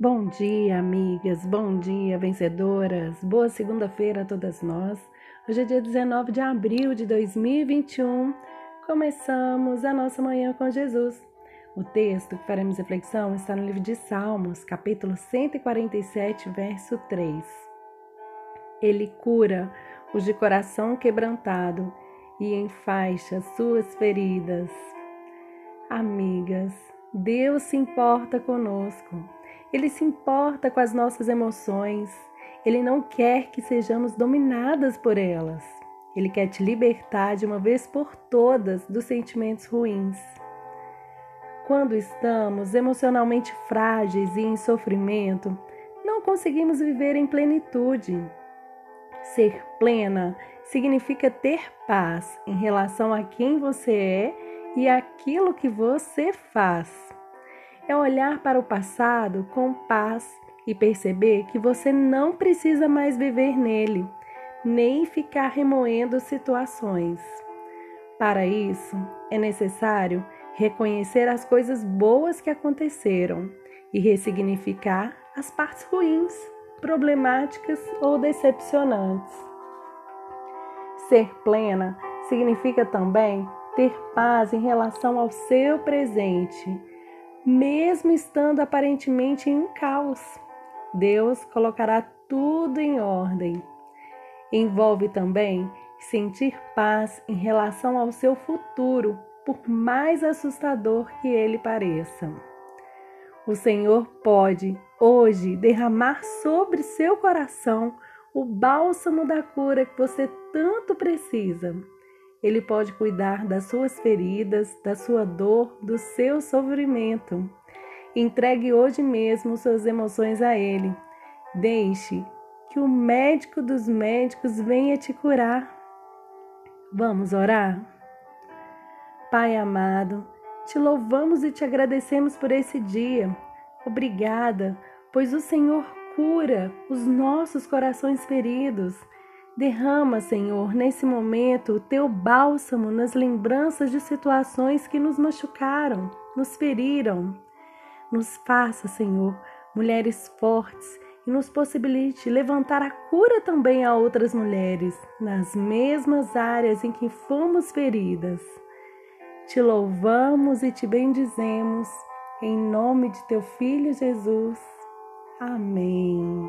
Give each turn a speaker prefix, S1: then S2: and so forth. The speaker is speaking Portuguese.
S1: Bom dia, amigas, bom dia, vencedoras, boa segunda-feira a todas nós. Hoje é dia 19 de abril de 2021, começamos a nossa manhã com Jesus. O texto que faremos reflexão está no livro de Salmos, capítulo 147, verso 3. Ele cura os de coração quebrantado e enfaixa suas feridas. Amigas, Deus se importa conosco. Ele se importa com as nossas emoções. Ele não quer que sejamos dominadas por elas. Ele quer te libertar de uma vez por todas dos sentimentos ruins. Quando estamos emocionalmente frágeis e em sofrimento, não conseguimos viver em plenitude. Ser plena significa ter paz em relação a quem você é e aquilo que você faz. É olhar para o passado com paz e perceber que você não precisa mais viver nele, nem ficar remoendo situações. Para isso, é necessário reconhecer as coisas boas que aconteceram e ressignificar as partes ruins, problemáticas ou decepcionantes. Ser plena significa também ter paz em relação ao seu presente, mesmo estando aparentemente em um caos. Deus colocará tudo em ordem. Envolve também sentir paz em relação ao seu futuro, por mais assustador que ele pareça. O Senhor pode hoje derramar sobre seu coração o bálsamo da cura que você tanto precisa. Ele pode cuidar das suas feridas, da sua dor, do seu sofrimento. Entregue hoje mesmo suas emoções a Ele. Deixe que o médico dos médicos venha te curar. Vamos orar? Pai amado, te louvamos e te agradecemos por esse dia. Obrigada, pois o Senhor cura os nossos corações feridos. Derrama, Senhor, nesse momento o teu bálsamo nas lembranças de situações que nos machucaram, nos feriram. Nos faça, Senhor, mulheres fortes e nos possibilite levantar a cura também a outras mulheres nas mesmas áreas em que fomos feridas. Te louvamos e te bendizemos, em nome de teu Filho Jesus. Amém.